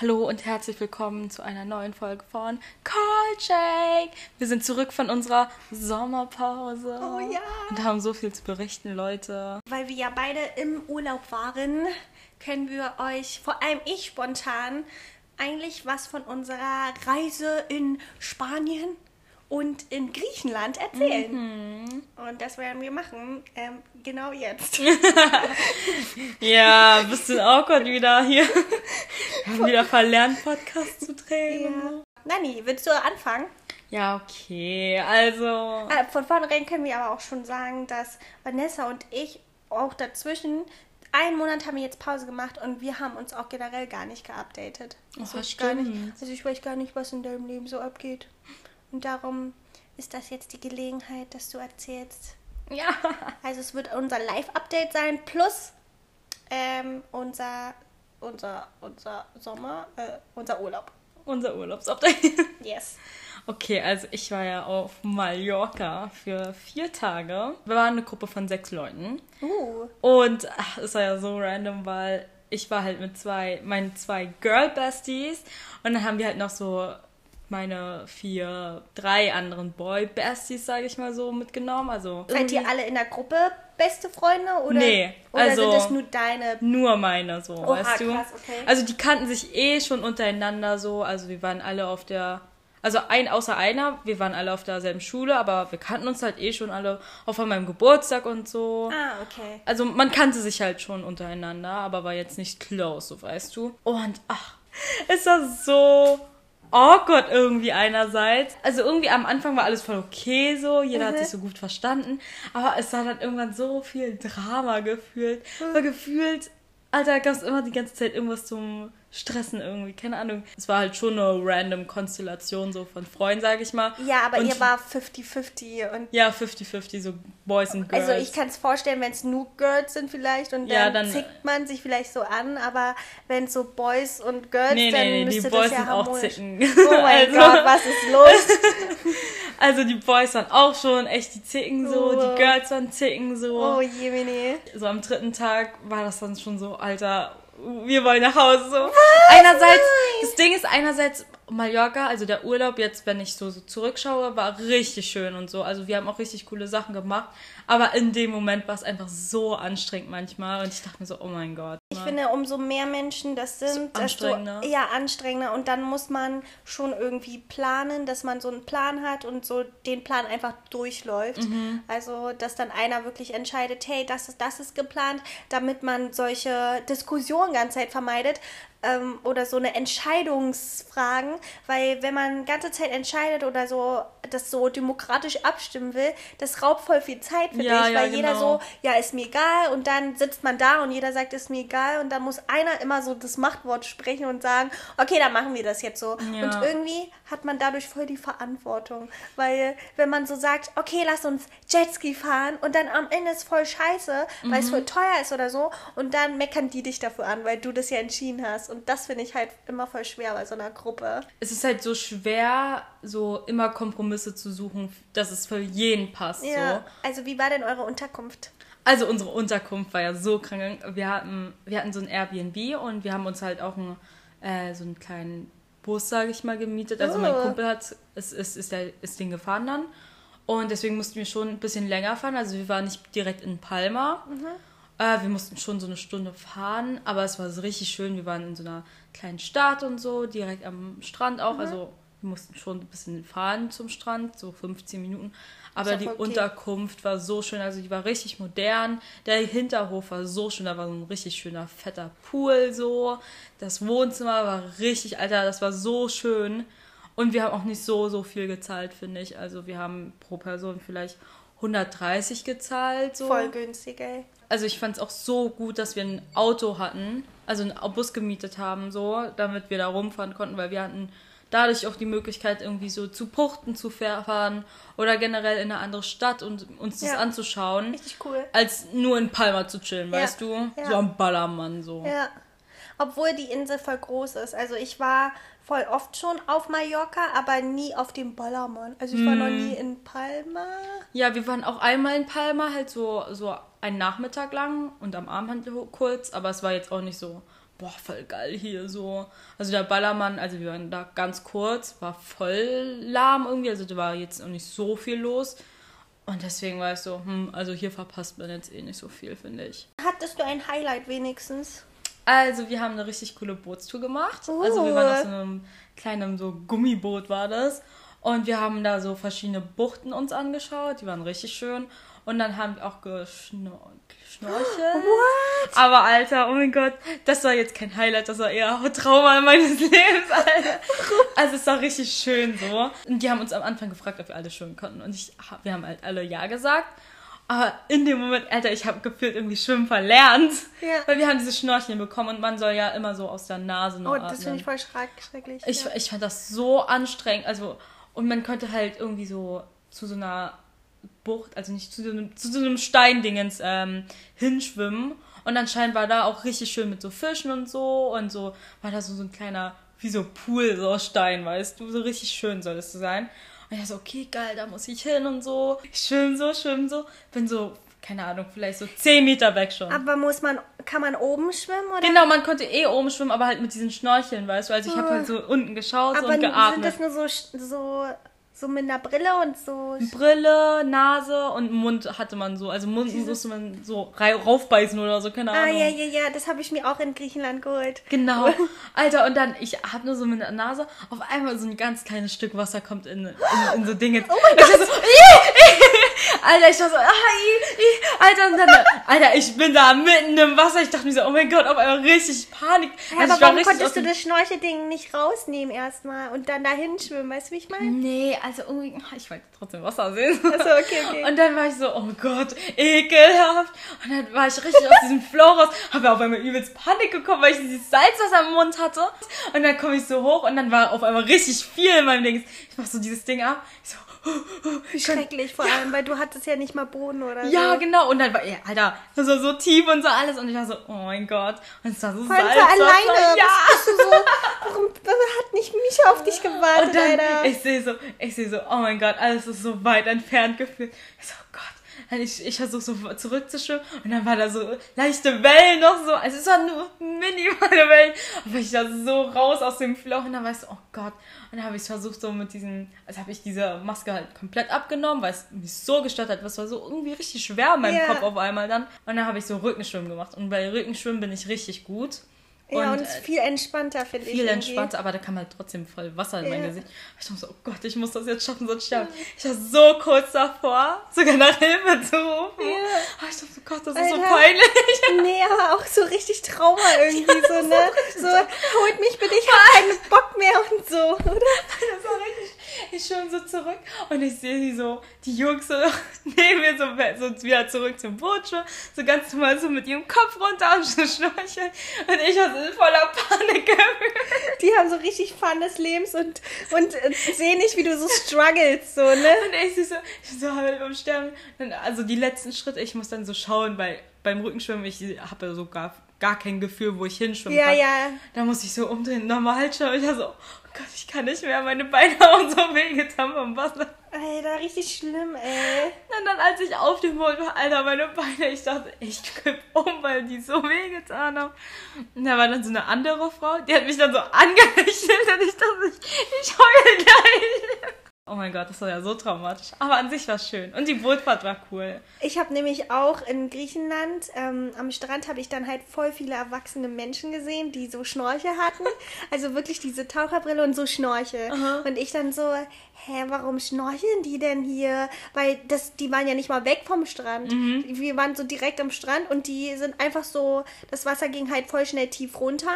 Hallo und herzlich willkommen zu einer neuen Folge von Call Shake. Wir sind zurück von unserer Sommerpause. Oh ja. Und haben so viel zu berichten, Leute. Weil wir ja beide im Urlaub waren, können wir euch, vor allem ich spontan, eigentlich was von unserer Reise in Spanien und in Griechenland erzählen. Mhm. Und das werden wir machen, ähm, genau jetzt. Ja, bisschen awkward wieder hier. Wir haben wieder verlernt, Podcast zu drehen. ja. Nani, willst du anfangen? Ja, okay. Also. Äh, Von vornherein können wir aber auch schon sagen, dass Vanessa und ich auch dazwischen einen Monat haben wir jetzt Pause gemacht und wir haben uns auch generell gar nicht geupdatet. Also, Oh, ich, gar nicht, also ich weiß gar nicht, was in deinem Leben so abgeht. Und darum ist das jetzt die Gelegenheit, dass du erzählst. Ja. Also es wird unser Live-Update sein plus ähm, unser, unser, unser Sommer, äh, unser Urlaub. Unser Urlaubsupdate. Yes. Okay, also ich war ja auf Mallorca für vier Tage. Wir waren eine Gruppe von sechs Leuten. Uh, Und ach, es war ja so random, weil ich war halt mit zwei, meinen zwei Girl-Besties und dann haben wir halt noch so meine vier, drei anderen Boy-Besties, sage ich mal so, mitgenommen. Also seid ihr alle in der Gruppe beste Freunde oder, Nee, oder also- sind das nur deine nur meine so, Oha, weißt du? krass, okay. Also die kannten sich eh schon untereinander so, also wir waren alle auf der also ein außer einer, wir waren alle auf derselben Schule, aber wir kannten uns halt eh schon alle auch von meinem Geburtstag und so. Ah, okay. Also man kannte sich halt schon untereinander, aber war jetzt nicht close, so weißt du. Und ach, es war so awkward irgendwie einerseits. Also irgendwie am Anfang war alles voll okay so, jeder hat Mhm. sich so gut verstanden, aber es war dann irgendwann so viel Drama gefühlt. War gefühlt, Alter, gab es immer die ganze Zeit irgendwas zum Stressen irgendwie, keine Ahnung. Es war halt schon eine random Konstellation so von Freunden, sag ich mal. Ja, aber Und- ihr war 50-50 und Ja, 50-50, so Boys und Girls. also ich kann es vorstellen, wenn es nur Girls sind vielleicht und dann, Ja, dann- zickt man sich vielleicht so an, aber wenn so Boys und Girls, Nee, dann nee, nee, die müsste Boys das ja sind auch. Zicken. Oh mein Also- Gott, was ist los? Also die Boys waren auch schon echt die Zicken so, Oh. die Girls waren Zicken so. Oh Jemini. So am dritten Tag war das dann schon so, Alter, wir wollen nach Hause so. Einerseits, das Ding ist einerseits Mallorca, also der Urlaub jetzt, wenn ich so, so zurückschaue, war richtig schön und so. Also wir haben auch richtig coole Sachen gemacht, aber in dem Moment war es einfach so anstrengend manchmal und ich dachte mir so, oh mein Gott. Ich finde, umso mehr Menschen das sind, desto anstrengender. eher anstrengender. Und dann muss man schon irgendwie planen, dass man so einen Plan hat und so den Plan einfach durchläuft. Mhm. Also, dass dann einer wirklich entscheidet, hey, das ist, das ist geplant, damit man solche Diskussionen ganz Zeit vermeidet. Ähm, oder so eine Entscheidungsfragen, weil wenn man ganze Zeit entscheidet oder so das so demokratisch abstimmen will, das raubt voll viel Zeit für Ja, dich, ja, weil jeder genau. so, ja, ist mir egal und dann sitzt man da und jeder sagt, ist mir egal und dann muss einer immer so das Machtwort sprechen und sagen, okay, dann machen wir das jetzt so. Ja. Und irgendwie hat man dadurch voll die Verantwortung, weil wenn man so sagt, okay, lass uns Jetski fahren und dann am Ende ist voll scheiße, weil Mhm. es voll teuer ist oder so und dann meckern die dich dafür an, weil du das ja entschieden hast und das finde ich halt immer voll schwer bei so einer Gruppe. Es ist halt so schwer, so immer Kompromisse zu suchen, dass es für jeden passt. Ja, So. also wie war denn eure Unterkunft? Also unsere Unterkunft war ja so krank. Wir hatten, wir hatten so ein Airbnb und wir haben uns halt auch einen, äh, so einen kleinen Bus, sage ich mal, gemietet. Also mein Oh. Kumpel hat, ist, ist, ist, der, ist den gefahren dann. Und deswegen mussten wir schon ein bisschen länger fahren. Also wir waren nicht direkt in Palma. Äh, wir mussten schon so eine Stunde fahren, aber es war so richtig schön. Wir waren in so einer kleinen Stadt und so, direkt am Strand auch. Also wir mussten schon ein bisschen fahren zum Strand, so 15 Minuten. Aber die okay. Unterkunft war so schön, also die war richtig modern. Der Hinterhof war so schön, da war so ein richtig schöner fetter Pool so. Das Wohnzimmer war richtig, Alter, das war so schön. Und wir haben auch nicht so, so viel gezahlt, finde ich. Also wir haben pro Person vielleicht 130 gezahlt. So. Voll günstig, ey. Also ich fand es auch so gut, dass wir ein Auto hatten, also einen Bus gemietet haben, so, damit wir da rumfahren konnten, weil wir hatten dadurch auch die Möglichkeit, irgendwie so zu Puchten zu fahren oder generell in eine andere Stadt und uns das Ja. anzuschauen, Richtig cool. als nur in Palma zu chillen, Ja. weißt du? Ja. So am Ballermann so. Ja. Obwohl die Insel voll groß ist. Also ich war voll oft schon auf Mallorca, aber nie auf dem Ballermann. Also ich war noch nie in Palma. Ja, wir waren auch einmal in Palma, halt so, so einen Nachmittag lang und am Abend halt kurz, aber es war jetzt auch nicht so boah, voll geil hier so. Also der Ballermann, also wir waren da ganz kurz, war voll lahm irgendwie, also da war jetzt auch nicht so viel los. Und deswegen war ich so, hm, also hier verpasst man jetzt eh nicht so viel, finde ich. Hattest du ein Highlight wenigstens? Also, wir haben eine richtig coole Bootstour gemacht. Oh. Also, wir waren auf so einem kleinen so Gummiboot war das. Und wir haben da so verschiedene Buchten uns angeschaut. Die waren richtig schön. Und dann haben wir auch geschnorchelt. What? Aber Alter, oh mein Gott, das war jetzt kein Highlight, das war eher Trauma meines Lebens, Alter. Also es war richtig schön so. Und die haben uns am Anfang gefragt, ob wir alle schwimmen konnten. Und ich, wir haben halt alle Ja gesagt. Aber in dem Moment, Alter, ich habe gefühlt irgendwie Schwimmen verlernt. Ja. Weil wir haben diese Schnorcheln bekommen und man soll ja immer so aus der Nase nur Oh, das finde ich voll schreck schrecklich. Ich, ja. ich fand das so anstrengend. Also, und man konnte halt irgendwie so zu so einer Bucht, also nicht zu so einem, zu so einem Steindingens ähm, hinschwimmen. Und anscheinend war da auch richtig schön mit so Fischen und so. Und so war da so, so ein kleiner, wie so Pool, so aus Stein, weißt du. So richtig schön soll es so sein. Und ich dachte so, okay, geil, da muss ich hin und so. Ich schwimme so, schwimme so. Bin so, keine Ahnung, vielleicht so 10 Meter weg schon. Aber muss man, kann man oben schwimmen oder? Genau, man konnte eh oben schwimmen, aber halt mit diesen Schnorcheln, weißt du. Also ich habe halt so unten geschaut so Aber und sind geatmet. das nur so, so, so mit einer Brille und so? Brille, Nase und Mund hatte man so. Also Mund musste man so raufbeißen oder so, keine Ah, Ahnung. ja, ja, ja, das habe ich mir auch in Griechenland geholt. Genau. Alter, und dann, ich hab nur so mit der Nase, auf einmal so ein ganz kleines Stück Wasser kommt in, in, in so Dinge. Oh mein Gott. So, Alter, ich war so, ah, i, i, Alter, und dann, Alter, ich bin da mitten im Wasser. Ich dachte mir so, oh mein Gott, auf einmal richtig Panik. Ja, Also aber ich war warum konntest du das Schnorchelding nicht rausnehmen erstmal und dann dahin schwimmen? Weißt du, wie ich meine? Nee, also irgendwie, ich wollte trotzdem Wasser sehen. Achso, okay, okay. Und dann war ich so, oh Gott, ekelhaft. Und dann war ich richtig aus diesem Flow raus, habe auf einmal übelst Panik bekommen, weil ich dieses Salzwasser im Mund hatte. Und dann komme ich so hoch und dann war auf einmal richtig viel in meinem Ding. Ich mach so dieses Ding ab. Ich so, Wie schrecklich, vor allem, weil du hattest ja nicht mal Boden oder ja, so. genau. Und dann war, ja, Alter, das war so tief und so alles. Und ich war so, oh mein Gott. Und es war so für Salzwasser. alleine. Ja. Was bist du so? Warum hat nicht Misha auf dich gewartet, Und dann, Alter? ich sehe so, ich sehe so, oh mein Gott, alles ist so weit entfernt gefühlt. Ich so, oh Gott. Ich, ich versuche so zurückzuschwimmen und dann war da so leichte Wellen noch so. Also es waren nur minimale Wellen. Aber ich war so raus aus dem Floch und dann war ich so, oh Gott. Und dann habe ich versucht so mit diesem, also habe ich diese Maske halt komplett abgenommen, weil es mich so gestört hat. Es war so irgendwie richtig schwer in meinem Ja. Kopf auf einmal dann. Und dann habe ich so Rückenschwimmen gemacht. Und bei Rückenschwimmen bin ich richtig gut. Ja, und äh, es ist viel entspannter, finde ich. viel entspannter, aber da kam halt trotzdem voll Wasser in mein Ja. Gesicht. Ich dachte so, oh Gott, ich muss das jetzt schaffen, sonst sterbe ich. Ich war so kurz davor, sogar nach Hilfe zu rufen. Ja. Aber ich dachte so, Gott, das ist so Alter. peinlich. Nee, aber auch so richtig Trauma irgendwie, so, ne? So, holt mich bitte, ich hab keinen Bock mehr und so, oder? Das war richtig. Ich schwimme so zurück und ich sehe die so, die Jungs so neben mir so, so wieder zurück zum Boot schwimmen, so ganz normal so mit ihrem Kopf runter und so schnorcheln. Und ich war so voller Panik. Die haben so richtig Fun des Lebens und, und äh, sehen nicht, wie du so struggles, so, ne? Und ich so, ich so halb am Sterben. Also die letzten Schritte, ich muss dann so schauen, weil beim Rückenschwimmen, ich habe ja so gar, gar kein Gefühl, wo ich hinschwimmen Ja, kann. ja. Da muss ich so umdrehen, normal schauen. Ich war so, Gott, ich kann nicht mehr, meine Beine haben so wehgetan vom Wasser. Alter, richtig schlimm, ey. Und dann, als ich auf dem Boot war, Alter, meine Beine, ich dachte, ich kipp um, weil die so wehgetan haben. Und da war dann so eine andere Frau, die hat mich dann so angelächelt und ich dachte, ich, ich heule gleich. Oh mein Gott, das war ja so traumatisch. Aber an sich war es schön. Und die Bootfahrt war cool. Ich habe nämlich auch in Griechenland, ähm, am Strand habe ich dann halt voll viele erwachsene Menschen gesehen, die so Schnorchel hatten. Also wirklich diese Taucherbrille und so Schnorchel. Und ich dann so, hä, warum schnorcheln die denn hier? Weil das, die waren ja nicht mal weg vom Strand. Wir waren so direkt am Strand und die sind einfach so, das Wasser ging halt voll schnell tief runter.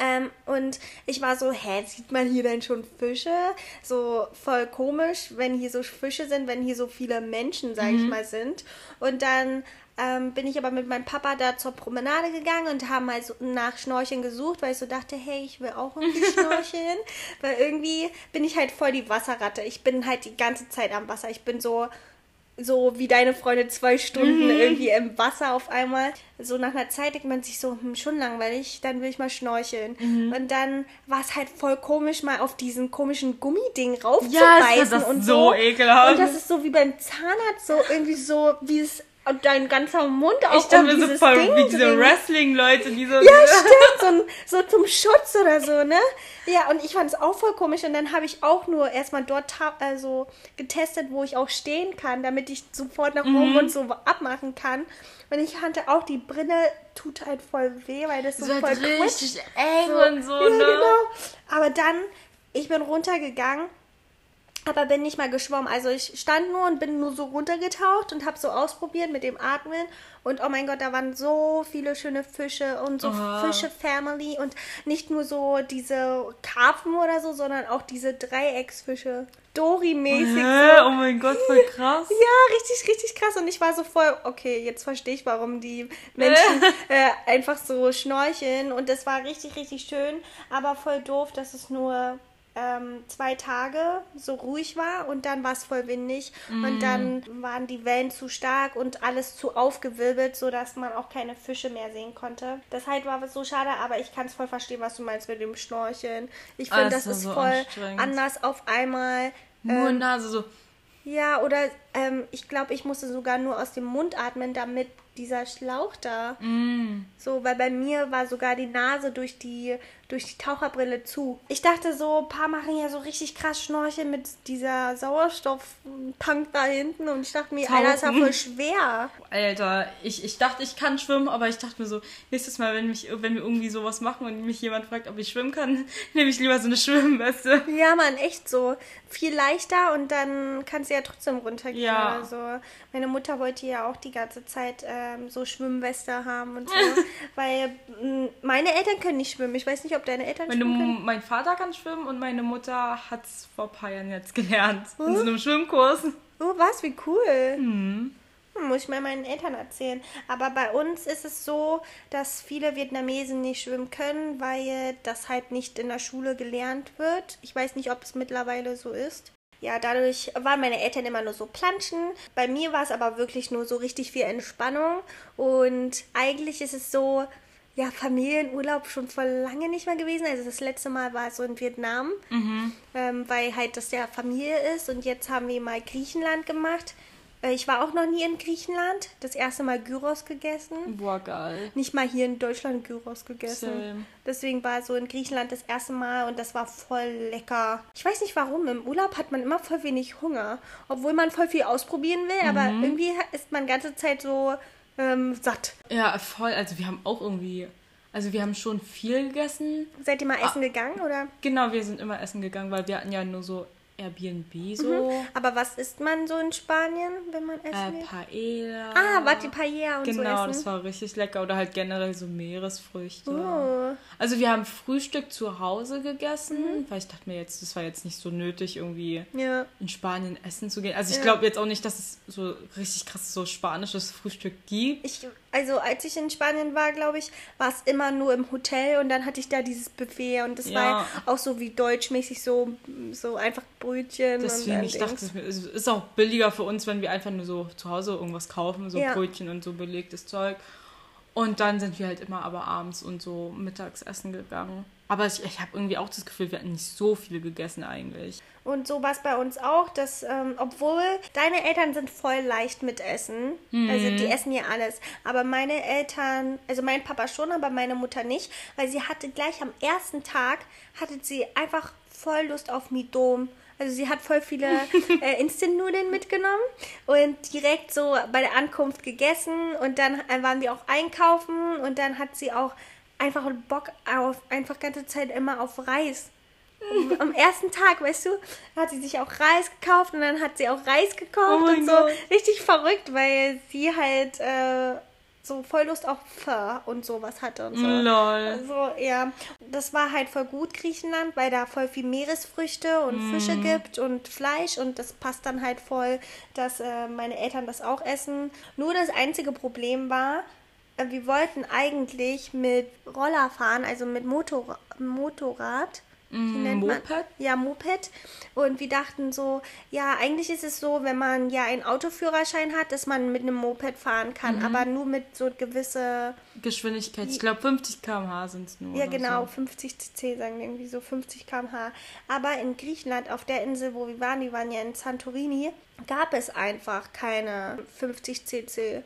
Ähm, und ich war so, hä, sieht man hier denn schon Fische? So voll komisch, wenn hier so Fische sind, wenn hier so viele Menschen, sag ich mal, sind. Und dann ähm, bin ich aber mit meinem Papa da zur Promenade gegangen und haben mal so nach Schnorcheln gesucht, weil ich so dachte, hey, ich will auch irgendwie schnorcheln. weil irgendwie bin ich halt voll die Wasserratte. Ich bin halt die ganze Zeit am Wasser. Ich bin so so wie deine Freunde zwei Stunden irgendwie im Wasser auf einmal. So nach einer Zeit denkt man sich so, hm, schon langweilig, dann will ich mal schnorcheln. Und dann war es halt voll komisch, mal auf diesen komischen Gummiding raufzubeißen das und so so. ekelhaft. Und das ist so wie beim Zahnarzt, so irgendwie so, wie es und dein ganzer Mund auch Ich dachte um mir so voll Ding wie diese. Wrestling-Leute, die so. Ja, stimmt, so, ein- so zum Schutz oder so, ne? Ja, und ich fand es auch voll komisch und dann habe ich auch nur erstmal dort also getestet, wo ich auch stehen kann, damit ich sofort nach Mhm. oben und so abmachen kann. Und ich fand auch, die Brille tut halt voll weh, weil das so, so voll richtig eng So, und so, ja, ne? genau. Aber dann, ich bin runtergegangen, aber bin nicht mal geschwommen. Also ich stand nur und bin nur so runtergetaucht und habe so ausprobiert mit dem Atmen. Und oh mein Gott, da waren so viele schöne Fische und so Aha. Fische-Family. Und nicht nur so diese Karpfen oder so, sondern auch diese Dreiecksfische. Dory-mäßig. Hä? Oh mein Gott, voll krass. Ja, richtig, richtig krass. Und ich war so voll, okay, jetzt verstehe ich, warum die Menschen äh, einfach so schnorcheln. Und das war richtig, richtig schön. Aber voll doof, dass es nur ähm, zwei Tage so ruhig war und dann war es voll windig. Und dann waren die Wellen zu stark und alles zu aufgewirbelt, sodass man auch keine Fische mehr sehen konnte. Das halt war so schade, aber ich kann es voll verstehen, was du meinst mit dem Schnorcheln. Ich finde, Ah, das das war ist so voll anders auf einmal. Nur Nase so. Ja, oder ähm, ich glaube, ich musste sogar nur aus dem Mund atmen, damit dieser Schlauch da. Mm. So, weil bei mir war sogar die Nase durch die, durch die Taucherbrille zu. Ich dachte so, ein paar machen ja so richtig krass Schnorcheln mit dieser Sauerstofftank da hinten und ich dachte mir, Tauchen. Alter, ist ja voll schwer. Alter, ich, ich dachte, ich kann schwimmen, aber ich dachte mir so, nächstes Mal, wenn, mich, wenn wir irgendwie sowas machen und mich jemand fragt, ob ich schwimmen kann, nehme ich lieber so eine Schwimmweste. Ja, man, echt so. Viel leichter und dann kannst du ja trotzdem runtergehen Ja. oder so. Meine Mutter wollte ja auch die ganze Zeit ähm, so Schwimmweste haben und so. weil mh, meine Eltern können nicht schwimmen. Ich weiß nicht, ob deine Eltern Meine, schwimmen können. mein Vater kann schwimmen und meine Mutter hat es vor ein paar Jahren jetzt gelernt. In so einem Schwimmkurs. Oh, was? Wie cool. Hm. Hm, Muss ich mal meinen Eltern erzählen. Aber bei uns ist es so, dass viele Vietnamesen nicht schwimmen können, weil das halt nicht in der Schule gelernt wird. Ich weiß nicht, ob es mittlerweile so ist. Ja, dadurch waren meine Eltern immer nur so planschen. Bei mir war es aber wirklich nur so richtig viel Entspannung. Und eigentlich ist es so, ja, Familienurlaub schon vor lange nicht mehr gewesen. Also das letzte Mal war es so in Vietnam, ähm, weil halt das ja Familie ist. Und jetzt haben wir mal Griechenland gemacht. Äh, Ich war auch noch nie in Griechenland. Das erste Mal Gyros gegessen. Boah, geil. Nicht mal hier in Deutschland Gyros gegessen. Same. Deswegen war so in Griechenland das erste Mal und das war voll lecker. Ich weiß nicht warum. Im Urlaub hat man immer voll wenig Hunger. Obwohl man voll viel ausprobieren will, aber irgendwie ist man ganze Zeit so ähm, satt. Ja, voll. Also wir haben auch irgendwie, also wir haben schon viel gegessen. Seid ihr mal essen gegangen oder? Genau, wir sind immer essen gegangen, weil wir hatten ja nur so Airbnb so. Aber was isst man so in Spanien, wenn man essen Äh? Paella. Ah, Vati Paella und so Genau, das war richtig lecker. Oder halt generell so Meeresfrüchte. Oh. Also wir haben Frühstück zu Hause gegessen, Mhm. weil ich dachte mir jetzt, das war jetzt nicht so nötig, irgendwie Ja. in Spanien essen zu gehen. Also ich Ja. glaube jetzt auch nicht, dass es so richtig krass so spanisches Frühstück gibt. Ich, also als ich in Spanien war, glaube ich, war es immer nur im Hotel und dann hatte ich da dieses Buffet und das Ja. war auch so wie deutschmäßig so, so einfach Brötchen Deswegen, und ich dachte, es ist auch billiger für uns, wenn wir einfach nur so zu Hause irgendwas kaufen, so Ja. Brötchen und so belegtes Zeug. Und dann sind wir halt immer aber abends und so mittags essen gegangen. Aber ich, ich habe irgendwie auch das Gefühl, wir hatten nicht so viel gegessen eigentlich. Und so war es bei uns auch, dass, ähm, obwohl deine Eltern sind voll leicht mit Essen, also die essen hier alles, aber meine Eltern, also mein Papa schon, aber meine Mutter nicht, weil sie hatte gleich am ersten Tag, hatte sie einfach voll Lust auf Midom. Also sie hat voll viele äh, Instant-Nudeln mitgenommen und direkt so bei der Ankunft gegessen und dann äh, waren wir auch einkaufen und dann hat sie auch einfach Bock auf, einfach ganze Zeit immer auf Reis am ersten Tag, weißt du, hat sie sich auch Reis gekauft und dann hat sie auch Reis gekocht Oh und so. Gott. Richtig verrückt, weil sie halt äh, so voll Lust auf Pho und sowas hatte und so. Lol. Also, ja, das war halt voll gut, Griechenland, weil da voll viel Meeresfrüchte und Fische gibt und Fleisch und das passt dann halt voll, dass äh, meine Eltern das auch essen. Nur das einzige Problem war, wir wollten eigentlich mit Roller fahren, also mit Motor Motorrad. Mm, Moped? Ja, Moped. Und wir dachten so, ja, eigentlich ist es so, wenn man ja einen Autoführerschein hat, dass man mit einem Moped fahren kann, mhm. aber nur mit so gewisse Geschwindigkeit. Ich glaube 50 km/h sind es nur. Ja, genau, so. 50 cc sagen wir irgendwie so 50 km/h. Aber in Griechenland, auf der Insel, wo wir waren, die waren ja in Santorini, gab es einfach keine 50 cc.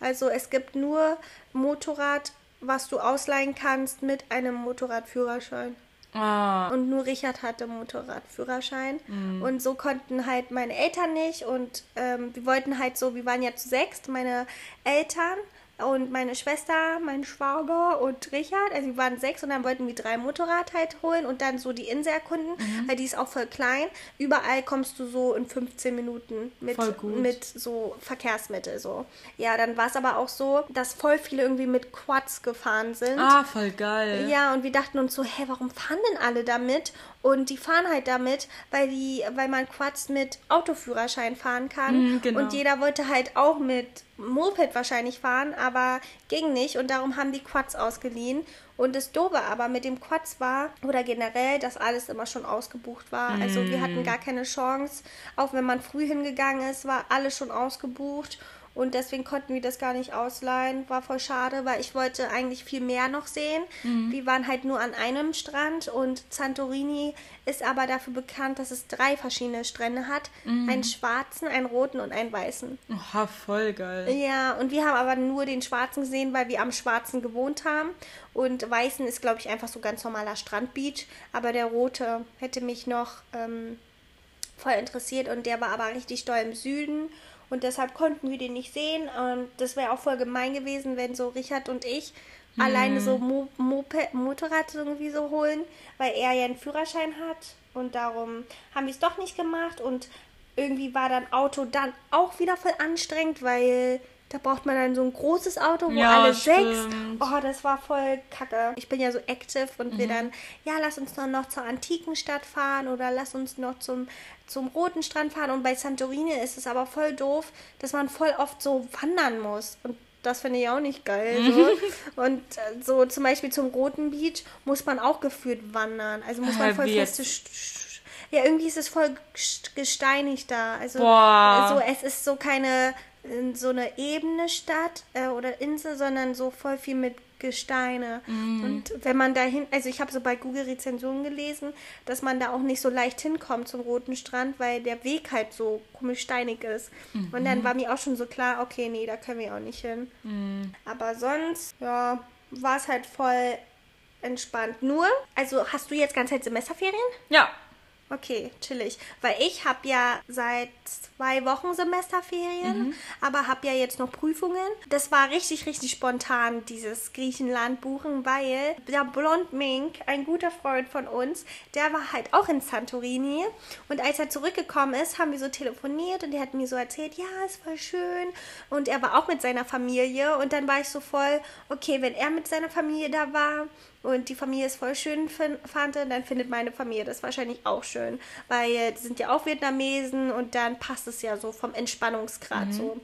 Also es gibt nur Motorrad, was du ausleihen kannst mit einem Motorradführerschein. Ah. Und nur Richard hatte Motorradführerschein. Mhm. Und so konnten halt meine Eltern nicht. Und ähm, wir wollten halt so, wir waren ja zu sechst, meine Eltern, und meine Schwester, mein Schwager und Richard. Also wir waren sechs und dann wollten wir drei Motorrad halt holen und dann so die Insel erkunden, mhm. weil die ist auch voll klein. Überall kommst du so in 15 Minuten mit, mit so Verkehrsmittel so. Ja, dann war es aber auch so, dass voll viele irgendwie mit Quads gefahren sind. Ah, voll geil. Ja, und wir dachten uns so, hä, warum fahren denn alle damit? Und die fahren halt damit, weil die, weil man Quads mit Autoführerschein fahren kann. Mhm, genau. Und jeder wollte halt auch mit Moped wahrscheinlich fahren, aber ging nicht und darum haben die Quads ausgeliehen. Und das Dobe aber mit dem Quads war, oder generell, dass alles immer schon ausgebucht war. Mm. Also wir hatten mhm. gar keine Chance. Auch wenn man früh hingegangen ist, war alles schon ausgebucht. Und deswegen konnten wir das gar nicht ausleihen. War voll schade, weil ich wollte eigentlich viel mehr noch sehen. Mhm. Wir waren halt nur an einem Strand und Santorini ist aber dafür bekannt, dass es drei verschiedene Strände hat. Mhm. Einen schwarzen, einen roten und einen weißen. Oha, voll geil. Ja, und wir haben aber nur den schwarzen gesehen, weil wir am schwarzen gewohnt haben. Und weißen ist, glaube ich, einfach so ganz normaler Strandbeach. Aber der rote hätte mich noch ähm, voll interessiert und der war aber richtig doll im Süden. Und deshalb konnten wir den nicht sehen. Und das wäre auch voll gemein gewesen, wenn so Richard und ich hm. alleine so Mo Moped, Motorrad irgendwie so holen, weil er ja einen Führerschein hat. Und darum haben wir es doch nicht gemacht. Und irgendwie war dann Auto dann auch wieder voll anstrengend, weil da braucht man dann so ein großes Auto, wo ja, alle stimmt. sechs. Oh, das war voll kacke. Ich bin ja so active und mhm. wir dann, ja, lass uns noch, noch zur antiken Stadt fahren oder lass uns noch zum, zum roten Strand fahren. Und bei Santorini ist es aber voll doof, dass man voll oft so wandern muss. Und das finde ich auch nicht geil. So. und äh, so zum Beispiel zum Roten Beach muss man auch geführt wandern. Also muss man voll feste. Ja, irgendwie ist es voll gesteinigt da. Also, Boah. also es ist so keine so eine ebene Stadt äh, oder Insel, sondern so voll viel mit Gesteine. Mm. Und wenn man dahin, also ich habe so bei Google Rezensionen gelesen, dass man da auch nicht so leicht hinkommt zum Roten Strand, weil der Weg halt so komisch steinig ist. Mm Und dann war mir auch schon so klar, okay, nee, da können wir auch nicht hin. Mm. Aber sonst, ja, war es halt voll entspannt. Nur, also hast du jetzt ganz Zeit Semesterferien? Ja. Okay, chillig. Weil ich habe ja seit zwei Wochen Semesterferien, mhm. aber habe ja jetzt noch Prüfungen. Das war richtig, richtig spontan, dieses Griechenland buchen, weil der Blond Mink, ein guter Freund von uns, der war halt auch in Santorini. Und als er zurückgekommen ist, haben wir so telefoniert und er hat mir so erzählt, ja, ist voll schön. Und er war auch mit seiner Familie. Und dann war ich so voll, okay, wenn er mit seiner Familie da war, und die Familie es voll schön fand, dann findet meine Familie das wahrscheinlich auch schön. Weil die sind ja auch Vietnamesen und dann passt es ja so vom Entspannungsgrad mhm. so.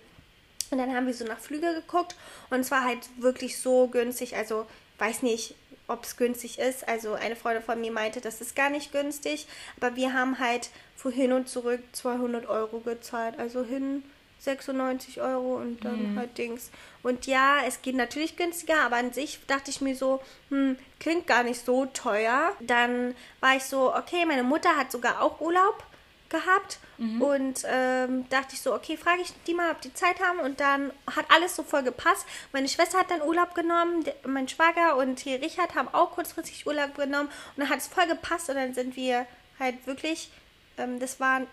Und dann haben wir so nach Flüge geguckt und es war halt wirklich so günstig. Also weiß nicht, ob es günstig ist. Also eine Freundin von mir meinte, das ist gar nicht günstig. Aber wir haben halt für hin und zurück 200 Euro gezahlt. Also hin 96 Euro und dann mhm. halt Dings. Und ja, es geht natürlich günstiger, aber an sich dachte ich mir so, hm, klingt gar nicht so teuer. Dann war ich so, okay, meine Mutter hat sogar auch Urlaub gehabt mhm. und ähm, dachte ich so, okay, frage ich die mal, ob die Zeit haben und dann hat alles so voll gepasst. Meine Schwester hat dann Urlaub genommen, mein Schwager und hier Richard haben auch kurzfristig Urlaub genommen und dann hat es voll gepasst und dann sind wir halt wirklich, ähm, das waren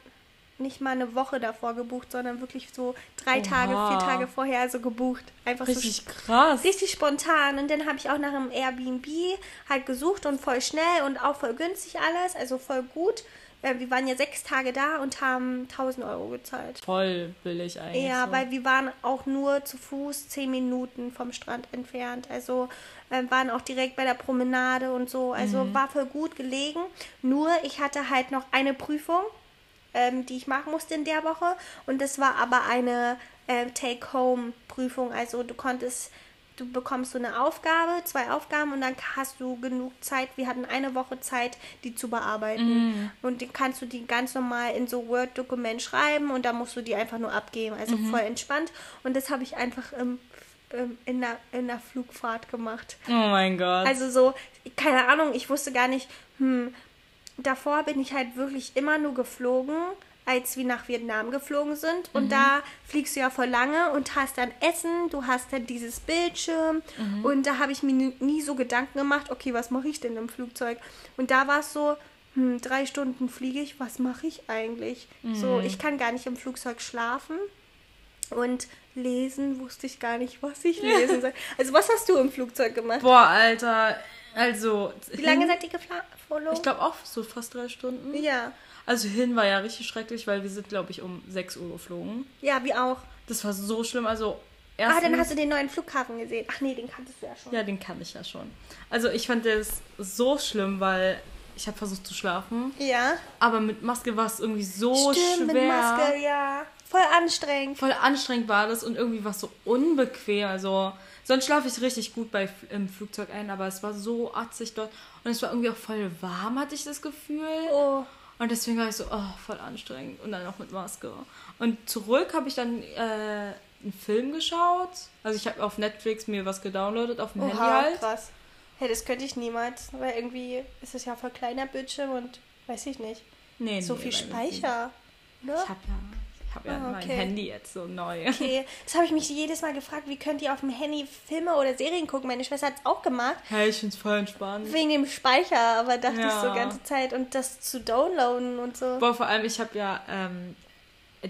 nicht mal eine Woche davor gebucht, sondern wirklich so drei Oha. Tage, vier Tage vorher so gebucht. Einfach richtig so krass. Richtig spontan. Und dann habe ich auch nach einem Airbnb halt gesucht und voll schnell und auch voll günstig alles, also voll gut. Wir waren ja sechs Tage da und haben 1000 Euro gezahlt. Voll billig eigentlich. Ja, so. weil wir waren auch nur zu Fuß zehn Minuten vom Strand entfernt. Also äh, waren auch direkt bei der Promenade und so. Also mhm. war voll gut gelegen. Nur ich hatte halt noch eine Prüfung ähm, die ich machen musste in der Woche. Und das war aber eine äh, Take-Home-Prüfung. Also du konntest du bekommst so eine Aufgabe, zwei Aufgaben und dann hast du genug Zeit. Wir hatten eine Woche Zeit, die zu bearbeiten. Mm. Und dann kannst du die ganz normal in so Word-Dokument schreiben und dann musst du die einfach nur abgeben. Also Mhm. voll entspannt. Und das habe ich einfach im, in, der, in der Flugfahrt gemacht. Oh mein Gott. Also so, keine Ahnung, ich wusste gar nicht, hm, davor bin ich halt wirklich immer nur geflogen, als wir nach Vietnam geflogen sind. Und da fliegst du ja voll lange und hast dann Essen, du hast dann dieses Bildschirm. Und da habe ich mir nie, so Gedanken gemacht, okay, was mache ich denn im Flugzeug? Und da war es so, hm, drei Stunden fliege ich, was mache ich eigentlich? So, ich kann gar nicht im Flugzeug schlafen. Und lesen wusste ich gar nicht, was ich lesen soll. Also was hast du im Flugzeug gemacht? Boah, Alter. Also. Wie lange seid ihr geflogen? Ich glaube auch so fast drei Stunden. Ja. Also hin war ja richtig schrecklich, weil wir sind, glaube ich, um 6 Uhr geflogen. Ja, wie auch. Das war so schlimm. Also Ah, erstens, dann hast du den neuen Flughafen gesehen. Ach nee, den kanntest du ja schon. Ja, den kann ich ja schon. Also ich fand das so schlimm, weil ich habe versucht zu schlafen. Ja. Aber mit Maske war es irgendwie so Stimmt, schwer. mit Maske, ja. Voll anstrengend. Voll anstrengend war das und irgendwie war es so unbequem. Also sonst schlafe ich richtig gut bei, im Flugzeug ein, aber es war so atzig dort. Und es war irgendwie auch voll warm, hatte ich das Gefühl. Oh. Und deswegen war ich so, oh, voll anstrengend. Und dann auch mit Maske. Und zurück habe ich dann äh, einen Film geschaut. Also ich habe auf Netflix mir was gedownloadet, auf dem Handy Oha, halt. krass. Hey, das könnte ich niemals, weil irgendwie ist es ja voll kleiner Bildschirm und weiß ich nicht. Nee, So nee, viel Speicher. Ne? Ich habe ja, ich hab ja mein okay. Handy jetzt so neu. Okay, das habe ich mich jedes Mal gefragt, wie könnt ihr auf dem Handy Filme oder Serien gucken? Meine Schwester hat es auch gemacht, Hey, ich find's voll entspannt. wegen dem Speicher, aber dachte ich so Ja. ganze Zeit und das zu downloaden und so. Boah, vor allem, ich habe ja ähm,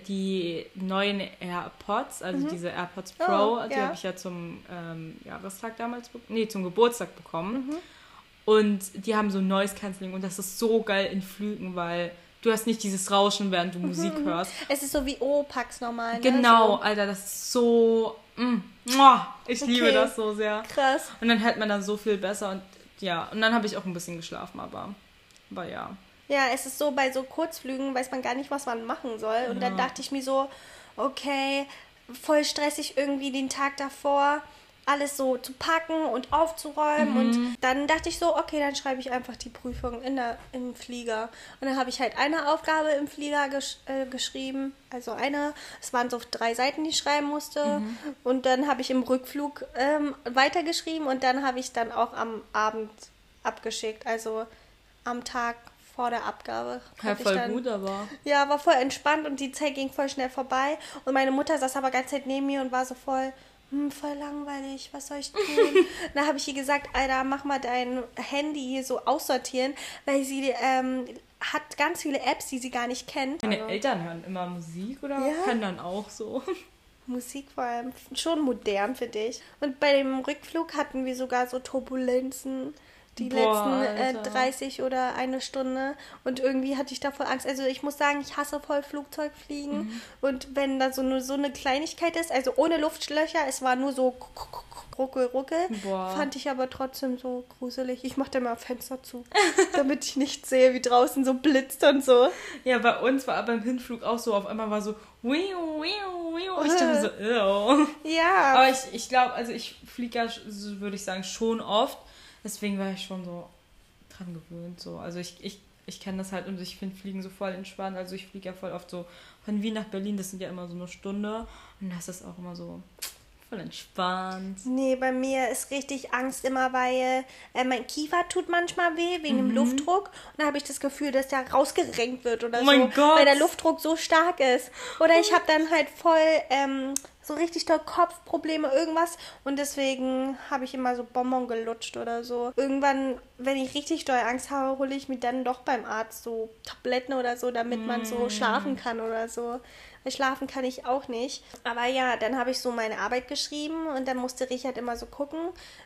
die neuen AirPods, also diese AirPods Pro, Mhm. Oh, die ja. habe ich ja zum ähm, Jahrestag damals, nee, zum Geburtstag bekommen. Mhm. Und die haben so Noise Cancelling und das ist so geil in Flügen, weil du hast nicht dieses Rauschen, während du Musik hörst. Es ist so wie O-Pax normal. Ne? Genau, So. Alter, das ist so. Mm, ich liebe Okay. das so sehr. Krass. Und dann hört man da so viel besser und ja, und dann habe ich auch ein bisschen geschlafen, aber, aber ja. Ja, es ist so, bei so Kurzflügen weiß man gar nicht, was man machen soll. Und dann Ja. dachte ich mir so, okay, voll stressig irgendwie den Tag davor, alles so zu packen und aufzuräumen. Mhm. Und dann dachte ich so, okay, dann schreibe ich einfach die Prüfung in der, im Flieger. Und dann habe ich halt eine Aufgabe im Flieger gesch äh, geschrieben. Also eine, es waren so drei Seiten, die ich schreiben musste. Mhm. Und dann habe ich im Rückflug ähm, weitergeschrieben und dann habe ich dann auch am Abend abgeschickt. Also am Tag vor der Abgabe. Ja, voll dann, gut, aber. Ja, war voll entspannt und die Zeit ging voll schnell vorbei. Und meine Mutter saß aber ganze Zeit neben mir und war so voll, hm, voll langweilig, was soll ich tun? dann habe ich ihr gesagt, Alter, mach mal dein Handy hier so aussortieren, weil sie ähm, hat ganz viele Apps, die sie gar nicht kennt. Meine Also Eltern hören immer Musik oder Ja. können dann auch so. Musik vor allem schon modern für dich. Und bei dem Rückflug hatten wir sogar so Turbulenzen. Die Boah, letzten äh, Alter. 30 oder eine Stunde. Und irgendwie hatte ich da voll Angst. Also ich muss sagen, ich hasse voll Flugzeugfliegen. Mhm. Und wenn da so nur so eine Kleinigkeit ist, also ohne Luftlöcher, es war nur so ruckel, ruckel, Boah. fand ich aber trotzdem so gruselig. Ich machte mal Fenster zu, damit ich nicht sehe, wie draußen so blitzt und so. Ja, bei uns war beim Hinflug auch so, auf einmal war so, wiu, wiu, wiu. Ich dachte so, ew. Ja, Aber ich, ich glaube, also ich fliege ja, würde ich sagen, schon oft. Deswegen war ich schon so dran gewöhnt. So. Also ich, ich, ich kenne das halt und ich finde Fliegen so voll entspannt. Also ich fliege ja voll oft so von Wien nach Berlin, das sind ja immer so eine Stunde. Und das ist auch immer so voll entspannt. Nee, bei mir ist richtig Angst immer, weil äh, mein Kiefer tut manchmal weh wegen Mhm. dem Luftdruck. Und da habe ich das Gefühl, dass der rausgerenkt wird oder Oh so. Gott. Weil der Luftdruck so stark ist. Oder ich habe dann halt voll ähm, so richtig doll Kopfprobleme, irgendwas. Und deswegen habe ich immer so Bonbon gelutscht oder so. Irgendwann, wenn ich richtig doll Angst habe, hole ich mir dann doch beim Arzt so Tabletten oder so, damit man Mm. so schlafen kann oder so. Schlafen kann ich auch nicht. Aber ja, dann habe ich so meine Arbeit geschrieben und dann musste Richard immer so gucken,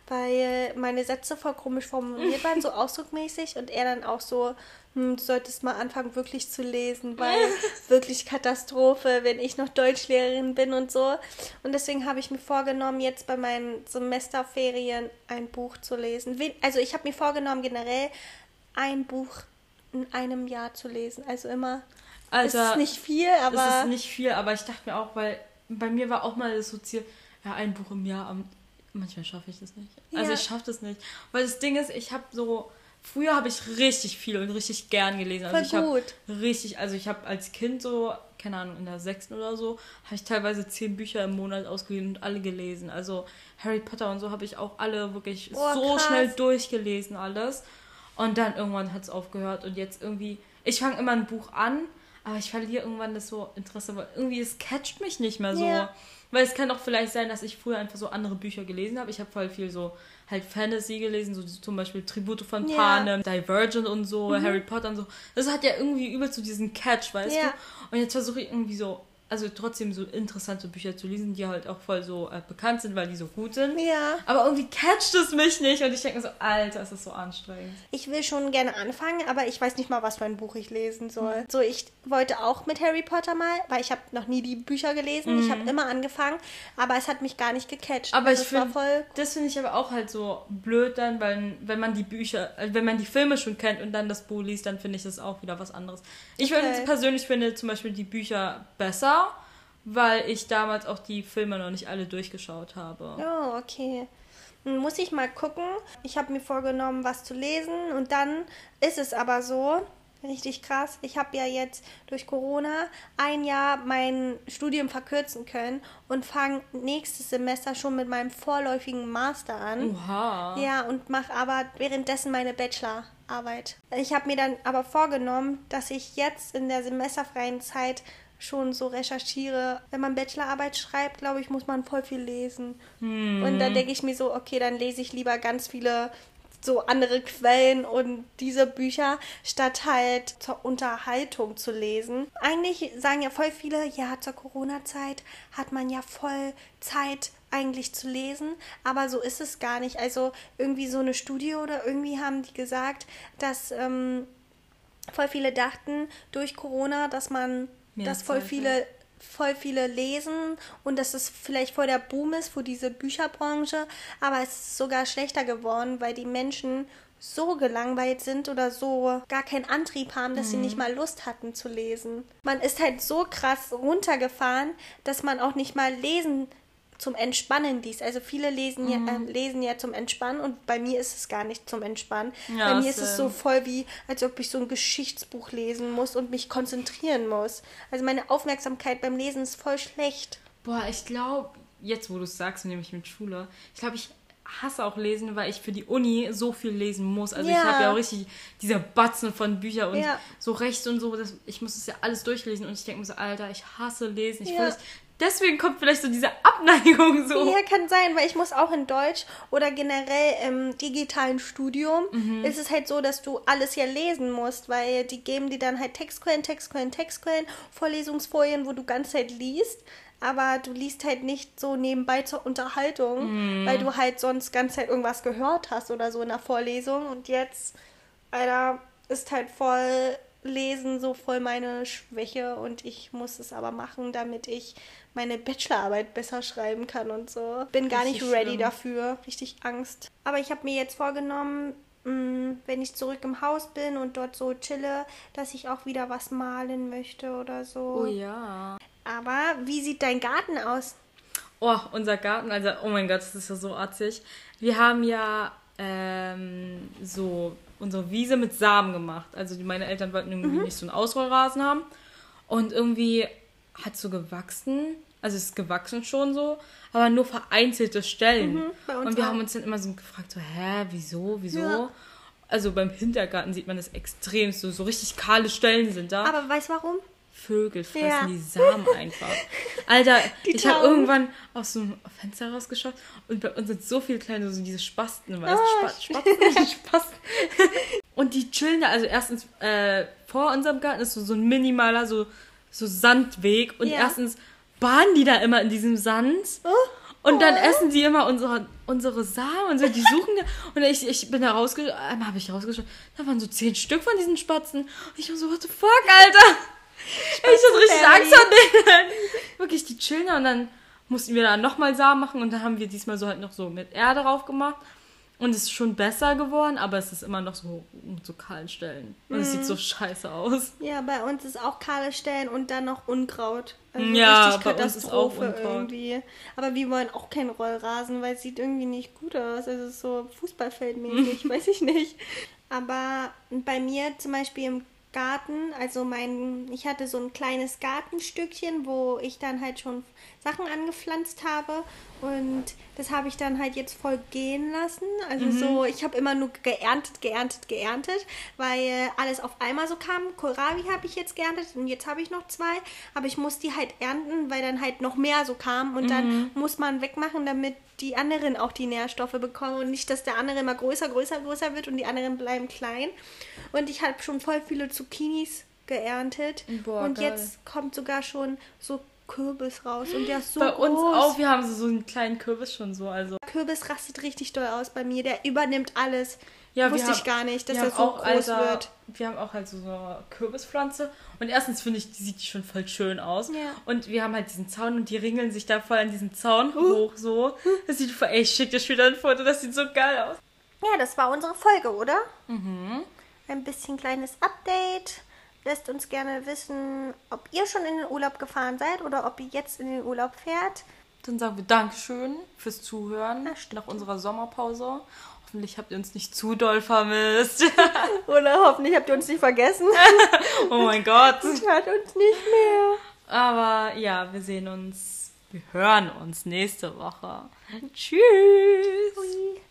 weil meine Sätze voll komisch formuliert waren, so ausdruckmäßig und er dann auch so, hm, du solltest mal anfangen, wirklich zu lesen, weil wirklich Katastrophe, wenn ich noch Deutschlehrerin bin und so. Und deswegen habe ich mir vorgenommen, jetzt bei meinen Semesterferien ein Buch zu lesen. Also ich habe mir vorgenommen, generell ein Buch in einem Jahr zu lesen. Also immer. Es Alter, ist nicht viel, es aber. ist nicht viel, aber ich dachte mir auch, weil bei mir war auch mal das so Ziel, ja, ein Buch im Jahr Manchmal schaffe ich das nicht. Also ja. ich schaffe das nicht. Weil das Ding ist, ich habe so. Früher habe ich richtig viel und richtig gern gelesen. Also Voll ich habe richtig, also ich habe als Kind so, keine Ahnung, in der sechsten oder so, habe ich teilweise zehn Bücher im Monat ausgegeben und alle gelesen. Also Harry Potter und so habe ich auch alle wirklich oh, so krass. schnell durchgelesen, alles. Und dann irgendwann hat es aufgehört und jetzt irgendwie, ich fange immer ein Buch an, aber ich verliere irgendwann das so Interesse, weil irgendwie es catcht mich nicht mehr so. Ja. Weil es kann auch vielleicht sein, dass ich früher einfach so andere Bücher gelesen habe. Ich habe voll viel so halt Fantasy gelesen, so zum Beispiel Tribute von ja. Panem, Divergent und so, mhm. Harry Potter und so. Das hat ja irgendwie übel zu so diesen Catch, weißt ja. du? Und jetzt versuche ich irgendwie so also trotzdem so interessante Bücher zu lesen, die halt auch voll so äh, bekannt sind, weil die so gut sind. Ja. Aber irgendwie catcht es mich nicht und ich denke mir so, Alter, ist das so anstrengend. Ich will schon gerne anfangen, aber ich weiß nicht mal, was für ein Buch ich lesen soll. Mhm. So, ich wollte auch mit Harry Potter mal, weil ich habe noch nie die Bücher gelesen. Mhm. Ich habe immer angefangen, aber es hat mich gar nicht gecatcht. Aber also ich finde, das finde ich aber auch halt so blöd dann, weil wenn man die Bücher, äh, wenn man die Filme schon kennt und dann das Buch liest, dann finde ich das auch wieder was anderes. Ich okay. persönlich finde zum Beispiel die Bücher besser weil ich damals auch die Filme noch nicht alle durchgeschaut habe. Oh, okay. Muss ich mal gucken. Ich habe mir vorgenommen, was zu lesen und dann ist es aber so, richtig krass. Ich habe ja jetzt durch Corona ein Jahr mein Studium verkürzen können und fange nächstes Semester schon mit meinem vorläufigen Master an. Oha. Ja, und mache aber währenddessen meine Bachelorarbeit. Ich habe mir dann aber vorgenommen, dass ich jetzt in der semesterfreien Zeit schon so recherchiere. Wenn man Bachelorarbeit schreibt, glaube ich, muss man voll viel lesen. Hm. Und dann denke ich mir so, okay, dann lese ich lieber ganz viele so andere Quellen und diese Bücher, statt halt zur Unterhaltung zu lesen. Eigentlich sagen ja voll viele, ja, zur Corona-Zeit hat man ja voll Zeit eigentlich zu lesen, aber so ist es gar nicht. Also irgendwie so eine Studie oder irgendwie haben die gesagt, dass ähm, voll viele dachten durch Corona, dass man Mehr dass voll viele voll viele lesen und dass es vielleicht voll der Boom ist für diese Bücherbranche, aber es ist sogar schlechter geworden, weil die Menschen so gelangweilt sind oder so gar keinen Antrieb haben, dass mhm. sie nicht mal Lust hatten zu lesen. Man ist halt so krass runtergefahren, dass man auch nicht mal lesen zum Entspannen liest. Also viele lesen, mhm. ja, äh, lesen ja zum Entspannen und bei mir ist es gar nicht zum Entspannen. Ja, bei mir ist es so voll wie, als ob ich so ein Geschichtsbuch lesen muss und mich konzentrieren muss. Also meine Aufmerksamkeit beim Lesen ist voll schlecht. Boah, ich glaube, jetzt wo du es sagst, nämlich mit Schule, ich glaube, ich hasse auch lesen, weil ich für die Uni so viel lesen muss. Also ja. ich habe ja auch richtig diese Batzen von Büchern und ja. so rechts und so. Das, ich muss es ja alles durchlesen und ich denke mir so, Alter, ich hasse lesen. Ich ja. will das deswegen kommt vielleicht so diese Abneigung so. Ja, kann sein, weil ich muss auch in Deutsch oder generell im digitalen Studium mhm. ist es halt so, dass du alles ja lesen musst, weil die geben dir dann halt Textquellen, Textquellen, Textquellen, Vorlesungsfolien, wo du ganz Zeit liest. Aber du liest halt nicht so nebenbei zur Unterhaltung, mhm. weil du halt sonst ganz Zeit irgendwas gehört hast oder so in der Vorlesung. Und jetzt, Alter, ist halt voll Lesen so voll meine Schwäche und ich muss es aber machen, damit ich meine Bachelorarbeit besser schreiben kann und so. Bin gar nicht ready schlimm. dafür. Richtig Angst. Aber ich habe mir jetzt vorgenommen, mm, wenn ich zurück im Haus bin und dort so chille, dass ich auch wieder was malen möchte oder so. Oh ja. Aber wie sieht dein Garten aus? Oh, unser Garten, also, oh mein Gott, das ist ja so atzig. Wir haben ja ähm, so unsere Wiese mit Samen gemacht. Also meine Eltern wollten irgendwie mhm. nicht so einen Ausrollrasen haben. Und irgendwie hat so gewachsen. Also es ist gewachsen schon so, aber nur vereinzelte Stellen. Mhm, und wir auch. haben uns dann immer so gefragt, so, hä, wieso, wieso? Ja. Also beim Hintergarten sieht man das extrem, so, so richtig kahle Stellen sind da. Aber weißt du warum? Vögel fressen ja. die Samen einfach. Alter, die ich habe irgendwann aus so einem Fenster rausgeschaut und bei uns sind so viele kleine, so diese Spasten, weißt du? Oh, Sp Spasten, Spasten. Und die chillen da, also erstens äh, vor unserem Garten ist so, so ein minimaler, so so Sandweg und ja. erstens baden die da immer in diesem Sand. Oh. Und dann oh. essen die immer unsere, unsere Samen und so, die suchen Und ich, ich bin da rausgeschaut, einmal habe ich rausgeschaut, da waren so zehn Stück von diesen Spatzen. Und ich war so, what the fuck, Alter? Ich hatte richtig Angst an denen. Wirklich, die chillen und dann mussten wir da nochmal Samen machen und dann haben wir diesmal so halt noch so mit Erde drauf gemacht. Und es ist schon besser geworden, aber es ist immer noch so mit so kahlen Stellen. Und es sieht so scheiße aus. Ja, bei uns ist auch kahle Stellen und dann noch Unkraut. Also Ja, bei uns ist auch Unkraut. irgendwie. Aber wir wollen auch keinen Rollrasen, weil es sieht irgendwie nicht gut aus. Also es ist so Fußballfeldmäßig, weiß ich nicht. Aber bei mir zum Beispiel im Garten, also mein, ich hatte so ein kleines Gartenstückchen, wo ich dann halt schon Sachen angepflanzt habe und das habe ich dann halt jetzt voll gehen lassen. Also so, ich habe immer nur geerntet, geerntet, geerntet, weil alles auf einmal so kam. Kohlrabi habe ich jetzt geerntet und jetzt habe ich noch zwei, aber ich muss die halt ernten, weil dann halt noch mehr so kam und dann muss man wegmachen, damit die anderen auch die Nährstoffe bekommen und nicht, dass der andere immer größer, größer, größer wird und die anderen bleiben klein. Und ich habe schon voll viele Zucchinis geerntet Boah, und geil. jetzt kommt sogar schon so Kürbis raus und der ist so Bei groß. uns auch, wir haben so, einen kleinen Kürbis schon so. Also Kürbis rastet richtig doll aus bei mir. Der übernimmt alles. Ja, Wusste ich haben- gar nicht, dass er so auch, groß Alter, wird. Wir haben auch halt so eine Kürbispflanze. Und erstens finde ich, die sieht die schon voll schön aus. Ja. Und wir haben halt diesen Zaun und die ringeln sich da voll an diesen Zaun hoch so. Das sieht voll, ey, ich schick dir später ein Foto, das sieht so geil aus. Ja, das war unsere Folge, oder? Mhm. Ein bisschen kleines Update. Lasst uns gerne wissen, ob ihr schon in den Urlaub gefahren seid oder ob ihr jetzt in den Urlaub fährt. Dann sagen wir Dankeschön fürs Zuhören nach unserer Sommerpause. Hoffentlich habt ihr uns nicht zu doll vermisst. Oder hoffentlich habt ihr uns nicht vergessen. oh mein Gott. Hört uns nicht mehr. Aber ja, wir sehen uns, wir hören uns nächste Woche. Tschüss. Hui.